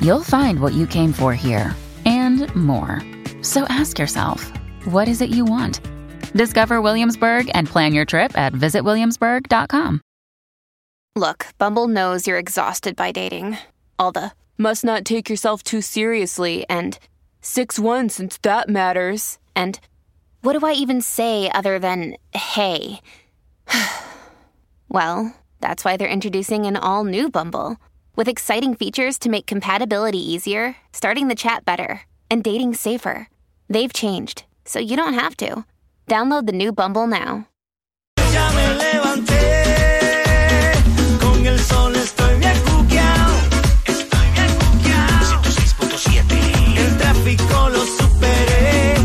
you'll find what you came for here and more. So ask yourself, what is it you want? Discover Williamsburg and plan your trip at visitwilliamsburg.com. Look, Bumble knows you're exhausted by dating. All the must not take yourself too seriously and 6 1 since that matters. And what do I even say other than hey? well, that's why they're introducing an all new Bumble with exciting features to make compatibility easier, starting the chat better, and dating safer. They've changed, so you don't have to. Download the new Bumble now. Ya me levanté, con el sol estoy bien cuqueado. Estoy bien cuqueado. 106.7. El tráfico lo superé,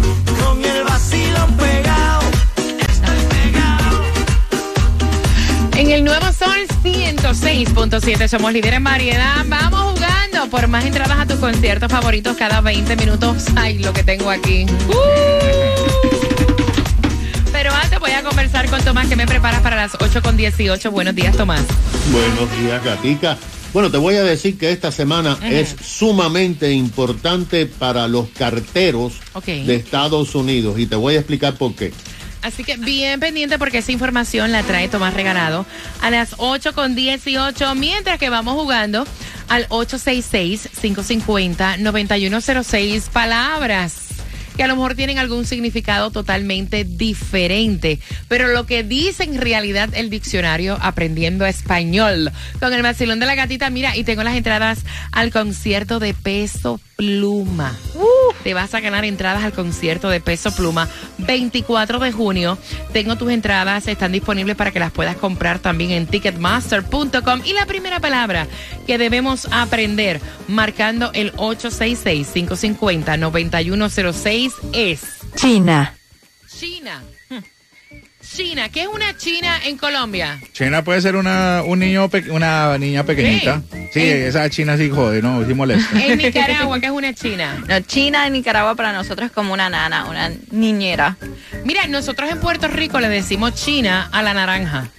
con el vacilón pegado. Estoy pegado. En el Nuevo Sol 106.7 somos líderes en variedad. Vamos jugando por más entradas a tus conciertos favoritos cada 20 minutos. Ay, lo que tengo aquí. Uh. Pero antes voy a conversar con Tomás que me preparas para las 8 con 18. Buenos días, Tomás. Buenos días, Gatica. Bueno, te voy a decir que esta semana es sumamente importante para los carteros de Estados Unidos y te voy a explicar por qué. Así que bien pendiente porque esa información la trae Tomás Regalado a las 8 con 18, mientras que vamos jugando al 866-550-9106 palabras que a lo mejor tienen algún significado totalmente diferente, pero lo que dice en realidad el diccionario aprendiendo español. Con el vacilón de la gatita, mira, y tengo las entradas al concierto de peso pluma. Te vas a ganar entradas al concierto de Peso Pluma 24 de junio. Tengo tus entradas, están disponibles para que las puedas comprar también en ticketmaster.com. Y la primera palabra que debemos aprender marcando el 866-550-9106 es China. China. China, ¿qué es una China en Colombia? China puede ser una, un niño una niña pequeñita. Sí, Eh. esa China sí jode, ¿no? Sí molesta. En Nicaragua, ¿qué es una China? No, China en Nicaragua para nosotros es como una nana, una niñera. Mira, nosotros en Puerto Rico le decimos China a la naranja.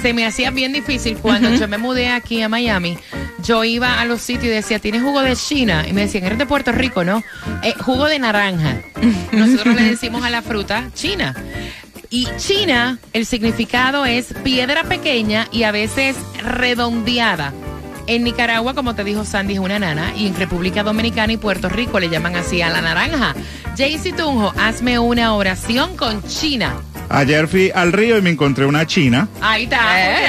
Se me hacía bien difícil cuando yo me mudé aquí a Miami. Yo iba a los sitios y decía, ¿tienes jugo de China? Y me decían, eres de Puerto Rico, ¿no? "Eh, jugo de naranja. Nosotros le decimos a la fruta China. Y China, el significado es piedra pequeña y a veces redondeada. En Nicaragua, como te dijo Sandy, es una nana. Y en República Dominicana y Puerto Rico le llaman así a la naranja. Jaycee Tunjo, hazme una oración con China. Ayer fui al río y me encontré una china. Ahí está. Sí,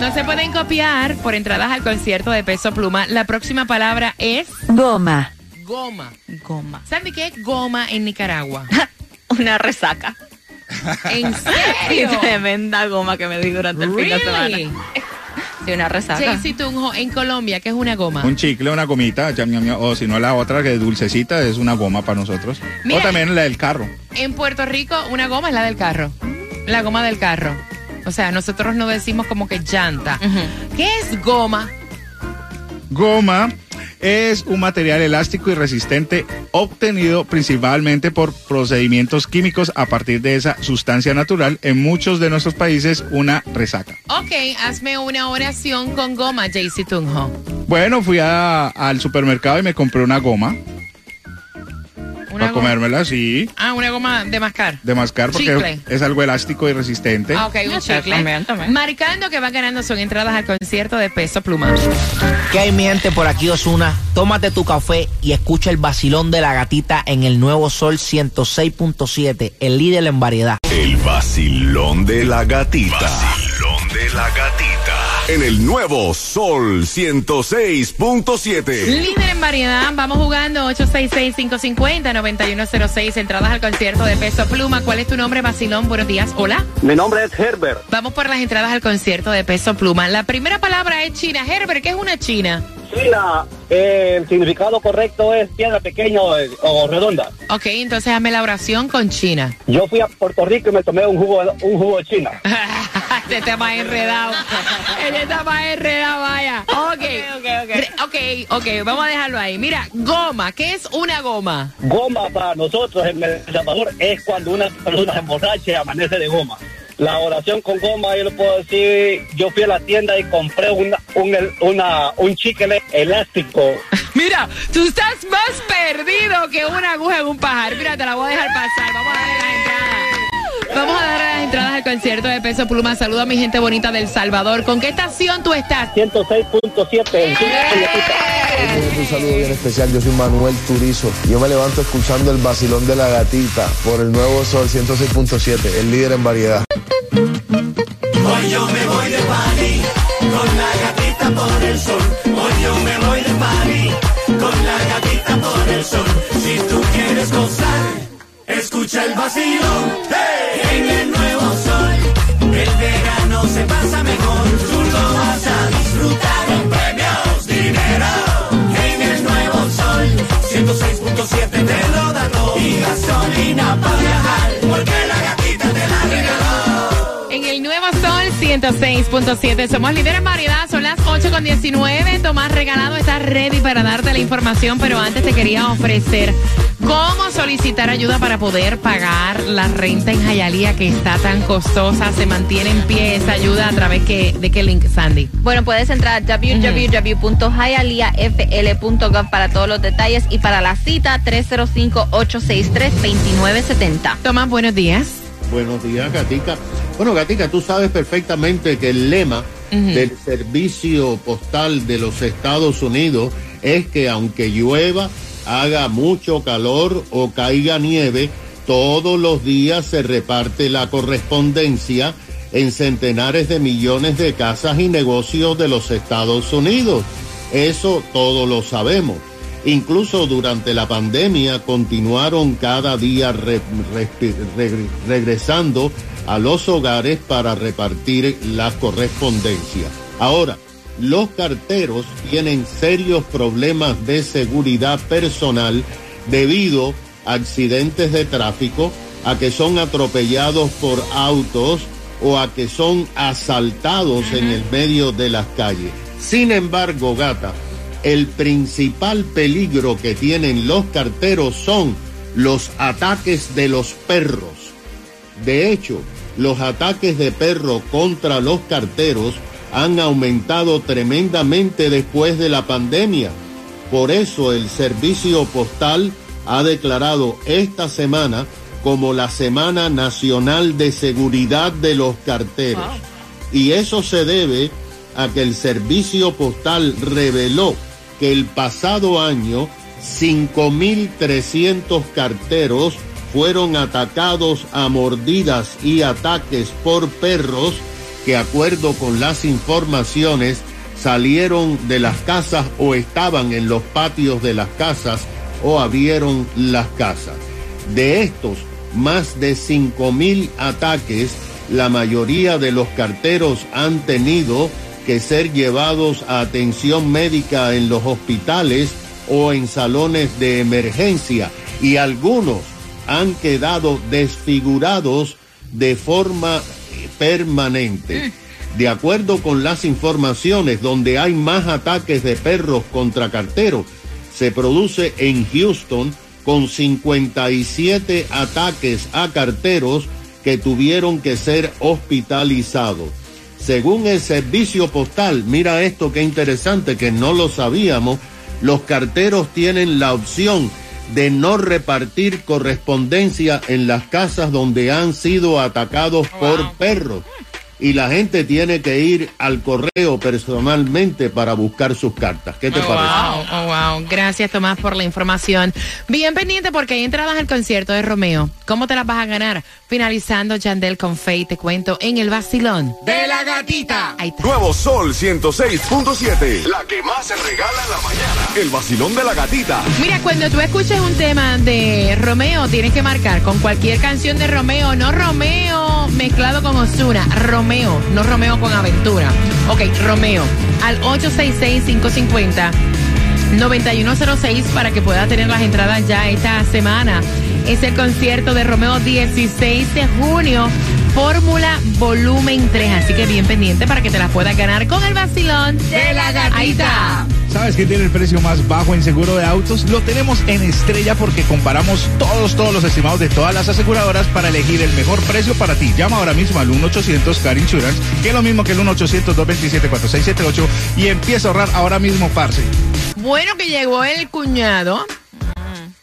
No se pueden copiar por entradas al concierto de Peso Pluma. La próxima palabra es Goma. goma. Goma. Sandy, ¿qué es goma en Nicaragua? Una resaca. ¿En serio? Tremenda goma que me di durante el fin de semana. Sí, una resaca. Jaycee Tunjo, en Colombia, ¿qué es una goma? Un chicle, una gomita, o si no la otra que es dulcecita, es una goma para nosotros. Mira. O también la del carro. En Puerto Rico, una goma es la del carro. La goma del carro. O sea, nosotros no decimos como que llanta. ¿Qué es goma? Goma es un material elástico y resistente obtenido principalmente por procedimientos químicos a partir de esa sustancia natural. En muchos de nuestros países, una resaca. Ok, hazme una oración con goma, Jaycee Tunjo. Bueno, fui a- al supermercado y me compré una goma Una para goma. comérmela, sí, Ah, una goma de mascar. de mascar porque Chicle. es algo elástico y resistente. Ah, ok, un chicle. también, también. Marcando que va ganando son entradas al concierto de Peso Pluma. ¿Qué hay mi gente por aquí Osuna? Tómate tu café y escucha el vacilón de la gatita en el nuevo Sol 106.7, el líder en variedad. El vacilón de la gatita. Vacilón de la gatita. En el nuevo Sol 106.7. Líder en variedad, vamos jugando 866-550-9106, entradas al concierto de Peso Pluma. ¿Cuál es tu nombre, Basilón? Buenos días, hola. Mi nombre es Herbert. Vamos por las entradas al concierto de Peso Pluma. La primera palabra es China. Herbert, ¿qué es una China? China, eh, el significado correcto es piedra pequeña o, o redonda. Ok, entonces hazme la oración con China. Yo fui a Puerto Rico y me tomé un jugo, un jugo de China. este está más enredado. Este está más enredado, vaya. Ok, ok, ok. Ok, vamos a dejarlo ahí. Mira, goma, ¿qué es una goma? Goma para nosotros en El Salvador es cuando una persona se emborracha y amanece de goma. La oración con goma, yo le puedo decir, yo fui a la tienda y compré una, un, una, un chicle elástico. Mira, tú estás más perdido que una aguja en un pajar. Mira, te la voy a dejar pasar. Vamos a darle las entradas. Vamos a dar las entradas al concierto de Peso Pluma. Saludo a mi gente bonita del Salvador. ¿Con qué estación tú estás? 106.7. Un saludo bien especial. Yo soy Manuel Turizo. Yo me levanto escuchando el vacilón de la gatita por el nuevo Sol 106.7, el líder en variedad. Hoy yo me voy de party con la gatita por el sol. Hoy yo me voy de party con la gatita escucha el vacilón. Hey, en el nuevo sol, el verano se pasa mejor. Tú lo vas a disfrutar con premios, dinero. En el nuevo sol, 106.7 te lo da. Y gasolina para viajar, 106.7 somos líderes en variedad, son las 8 con 19. Tomás Regalado está ready para darte la información, pero antes te quería ofrecer cómo solicitar ayuda para poder pagar la renta en Jayalía que está tan costosa. Se mantiene en pie esa ayuda a través que, de qué link, Sandy. Bueno, puedes entrar a www.hialeahfl.gov para todos los detalles y para la cita 305-863-2970. Tomás, buenos días. Buenos días, Gatica. Bueno, Gatica, tú sabes perfectamente que el lema del servicio postal de los Estados Unidos es que aunque llueva, haga mucho calor o caiga nieve, todos los días se reparte la correspondencia en centenares de millones de casas y negocios de los Estados Unidos. Eso todos lo sabemos. Incluso durante la pandemia continuaron cada día re- respi- re- regresando a los hogares para repartir la correspondencia. Ahora, los carteros tienen serios problemas de seguridad personal debido a accidentes de tráfico, a que son atropellados por autos o a que son asaltados en el medio de las calles. Sin embargo, gata, el principal peligro que tienen los carteros son los ataques de los perros. De hecho, los ataques de perro contra los carteros han aumentado tremendamente después de la pandemia. Por eso el Servicio Postal ha declarado esta semana como la Semana Nacional de Seguridad de los Carteros. Y eso se debe a que el Servicio Postal reveló que el pasado año 5.300 carteros fueron atacados a mordidas y ataques por perros que, acuerdo con las informaciones, salieron de las casas o estaban en los patios de las casas o abrieron las casas. De estos más de 5.000 ataques, la mayoría de los carteros han tenido que ser llevados a atención médica en los hospitales o en salones de emergencia y algunos han quedado desfigurados de forma permanente. De acuerdo con las informaciones, donde hay más ataques de perros contra carteros, se produce en Houston con 57 ataques a carteros que tuvieron que ser hospitalizados. Según el servicio postal, mira esto qué interesante que no lo sabíamos, los carteros tienen la opción de no repartir correspondencia en las casas donde han sido atacados por perros. Y la gente tiene que ir al correo personalmente para buscar sus cartas. ¿Qué te Oh, parece? wow, oh, wow. Gracias, Tomás, por la información. Bien pendiente porque hay entradas al concierto de Romeo. ¿Cómo te las vas a ganar? Finalizando Yandel con Faye, te cuento, en el vacilón. De la gatita. Ahí está. Nuevo Sol 106.7. La que más se regala en la mañana. El vacilón de la gatita. Mira, cuando tú escuches un tema de Romeo, tienes que marcar con cualquier canción de Romeo, no Romeo mezclado con Osuna, Romeo, no Romeo con aventura. Ok, Romeo, al 866-550-9106 para que puedas tener las entradas ya esta semana. Es el concierto de Romeo 16 de junio, Fórmula Volumen 3. Así que bien pendiente para que te las puedas ganar con el vacilón de la gatita. ¿Sabes quién tiene el precio más bajo en seguro de autos? Lo tenemos en Estrella porque comparamos todos, todos los estimados de todas las aseguradoras para elegir el mejor precio para ti. Llama ahora mismo al 1-800 Car Insurance, que es lo mismo que el 1-800-227-4678 y empieza a ahorrar ahora mismo, parce. Bueno que llegó el cuñado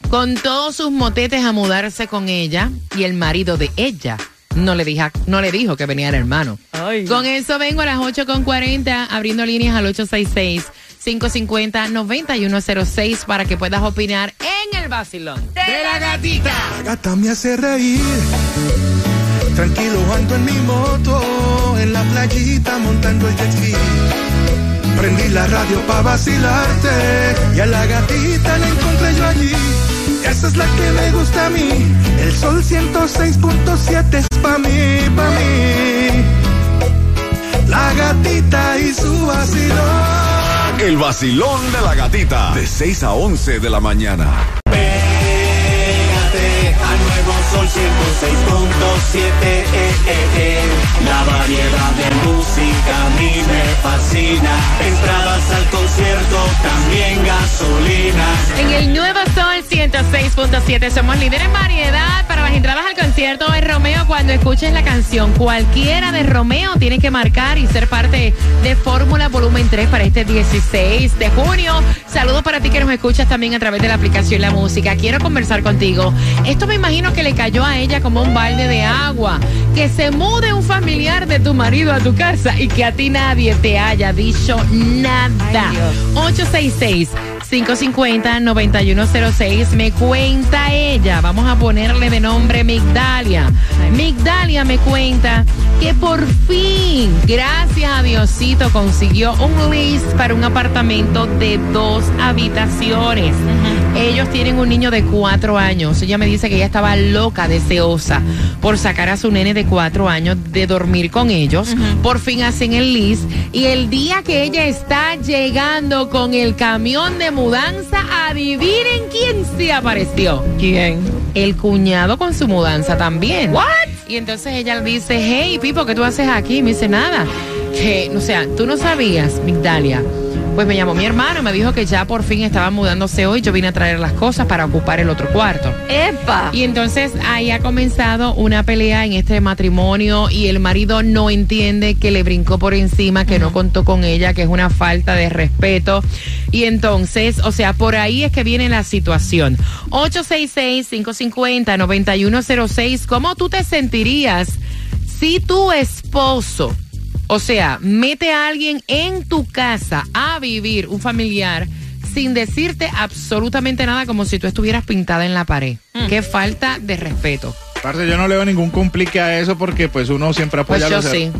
con todos sus motetes a mudarse con ella y el marido de ella no le, dijo, no le dijo que venía el hermano. Con eso vengo a las 8.40 abriendo líneas al 866-550-9106 para que puedas opinar en el vacilón. de la gatita. La gata me hace reír. Tranquilo ando en mi moto, en la playita montando el jet ski. Prendí la radio pa' vacilarte y a la gatita la encontré yo allí. Esa es la que me gusta a mí. El sol 106.7 es pa' mí, pa' mí. La gatita y su vacilón. El vacilón de la gatita. De 6 a 11 de la mañana. Pégate al nuevo sol 106.7 eh, eh, eh. La variedad de música a mí me fascina Entradas al concierto, también gasolina En el Nuevo Sol 106.7 somos líderes en variedad para las entradas al concierto de Romeo. Cuando escuches la canción cualquiera de Romeo, tienes que marcar y ser parte de Fórmula Volumen 3 para este 16 de junio. Saludos para ti que nos escuchas también a través de la aplicación La Música. Quiero conversar contigo. Esto me imagino que le cayó a ella como un balde de agua. Que se mude un familiar de tu marido a tu casa y que a ti nadie te haya dicho nada. 866 550-9106. Me cuenta ella. Vamos a ponerle de nombre Migdalia. Migdalia me cuenta que por fin, gracias a Diosito, consiguió un list para un apartamento de dos habitaciones. Ellos tienen un niño de cuatro años. Ella me dice que ella estaba loca, deseosa por sacar a su nene de cuatro años de dormir con ellos. Por fin hacen el list. Y el día que ella está llegando con el camión de mudanza, adivinen quién se apareció. ¿Quién? El cuñado con su mudanza también. ¿What? Y entonces ella le dice, hey, Pipo, ¿qué tú haces aquí? Y me dice, nada. Que, o sea, tú no sabías, Migdalia. Pues me llamó mi hermano y me dijo que ya por fin estaba mudándose hoy. Yo vine a traer las cosas para ocupar el otro cuarto. ¡Epa! Y entonces ahí ha comenzado una pelea en este matrimonio y el marido no entiende que le brincó por encima, que no contó con ella, que es una falta de respeto. Y entonces, o sea, por ahí es que viene la situación. 866-550-9106, ¿cómo tú te sentirías si tu esposo, o sea, mete a alguien en tu casa a vivir, un familiar, sin decirte absolutamente nada, como si tú estuvieras pintada en la pared? Qué falta de respeto. Parce, yo no le veo ningún complique a eso porque pues uno siempre apoya Pues a los sí,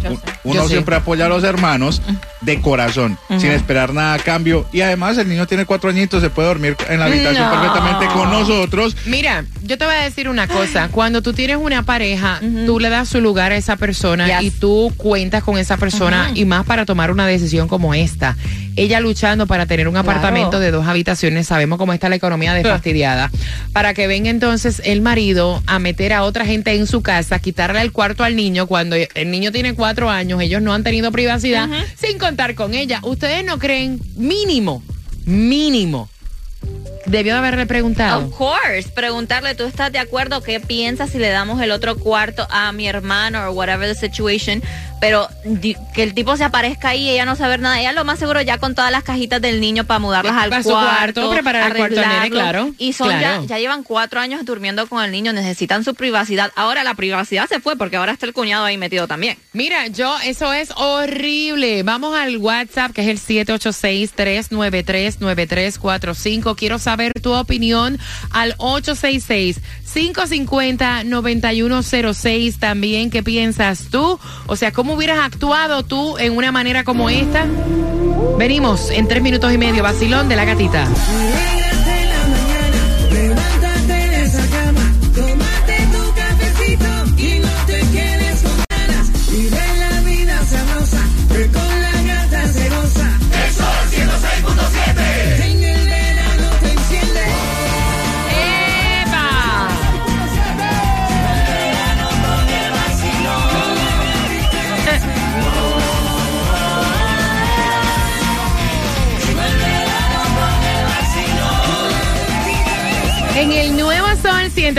uno sí. siempre apoya a los hermanos de corazón, sin esperar nada a cambio. Y además el niño tiene cuatro añitos, se puede dormir en la habitación No. perfectamente con nosotros. Mira, yo te voy a decir una cosa. Cuando tú tienes una pareja, tú le das su lugar a esa persona Yes. y tú cuentas con esa persona y más para tomar una decisión como esta. Ella luchando para tener un apartamento de dos habitaciones, sabemos cómo está la economía de fastidiada, para que venga entonces el marido a meter a otra gente en su casa, quitarle el cuarto al niño cuando el niño tiene cuatro años, ellos no han tenido privacidad, sin contar con ella. ¿Ustedes no creen mínimo, mínimo? Debió de haberle preguntado. Of course, preguntarle, ¿tú estás de acuerdo? ¿Qué piensas si le damos el otro cuarto a mi hermano o whatever the situation? Pero que el tipo se aparezca ahí y ella no saber nada, ella lo más seguro ya con todas las cajitas del niño para mudarlas al Para cuarto, cuarto, preparar el cuarto nene, claro, Y son claro. ya, ya llevan cuatro años durmiendo con el niño, necesitan su privacidad. Ahora la privacidad se fue porque ahora está el cuñado ahí metido también. Mira, yo, eso es horrible. Vamos al WhatsApp, que es el 786-393-9345. Quiero saber tu opinión al 866-550-9106. También, ¿qué piensas tú? O sea, ¿cómo hubieras actuado tú en una manera como esta? Venimos en tres minutos y medio. Vacilón de la gatita.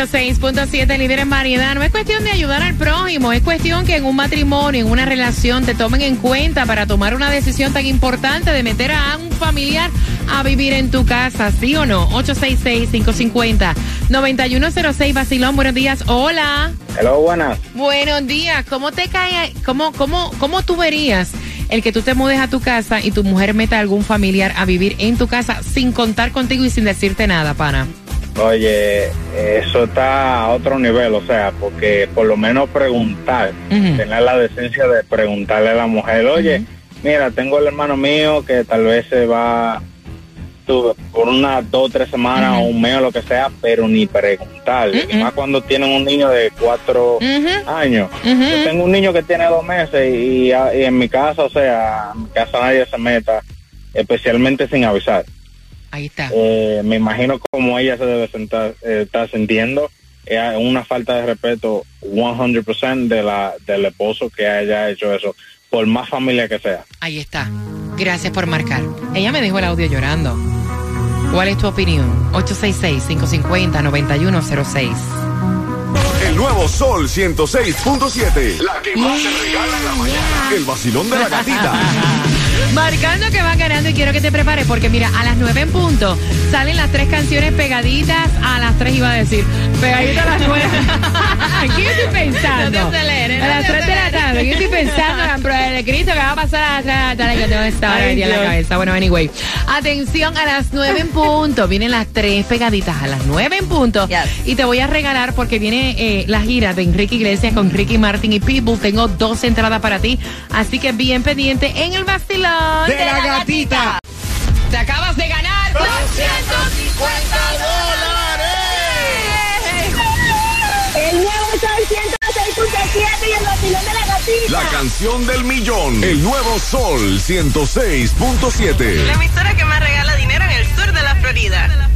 106.7, líder en variedad, no es cuestión de ayudar al prójimo, es cuestión que en un matrimonio, en una relación, te tomen en cuenta para tomar una decisión tan importante de meter a un familiar a vivir en tu casa, ¿sí o no? 866-550-9106, Basilón, buenos días, hola. Hello, buenas. Buenos días, ¿cómo te cae, cómo, cómo, cómo tú verías el que tú te mudes a tu casa y tu mujer meta a algún familiar a vivir en tu casa sin contar contigo y sin decirte nada, pana? Oye, eso está a otro nivel, o sea, porque por lo menos preguntar, tener la decencia de preguntarle a la mujer, oye, mira, tengo el hermano mío que tal vez se va tú, por unas dos o tres semanas o un mes o lo que sea, pero ni preguntarle, más cuando tienen un niño de cuatro años. Yo tengo un niño que tiene dos meses y, y en mi casa, o sea, en mi casa nadie se meta, especialmente sin avisar. Ahí está. Eh, me imagino como ella se debe sentar, eh, estar sintiendo. Es una falta de respeto 100% de la, del esposo que haya hecho eso, por más familia que sea. Ahí está. Gracias por marcar. Ella me dejó el audio llorando. ¿Cuál es tu opinión? 866-550-9106. El nuevo Sol 106.7. La que más se regala en la mañana. El vacilón de la gatita. Marcando que va ganando y quiero que te prepares porque mira, a las 9 en punto salen las tres canciones pegaditas. A las 3 iba a decir, pegaditas a las 9. ¿Qué estoy pensando? No te aceleres, A las te 3 de la tarde. ¿Qué estoy pensando? La prueba de Cristo que va a pasar a las 3 de la tarde que tengo esta hora en la cabeza. Bueno, anyway. Atención, a las 9 en punto. Vienen las tres pegaditas a las 9 en punto. Y te voy a regalar porque viene eh, la gira de Enrique Iglesias con Ricky Martin y Pitbull. Tengo dos entradas para ti. Así que bien pendiente en el vacilón De la gatita. Te acabas de ganar 250 El nuevo Sol 106.7 y el vacilón de la gatita. La canción del millón. El nuevo Sol 106.7. La emisora que más regala dinero en el sur de la Florida.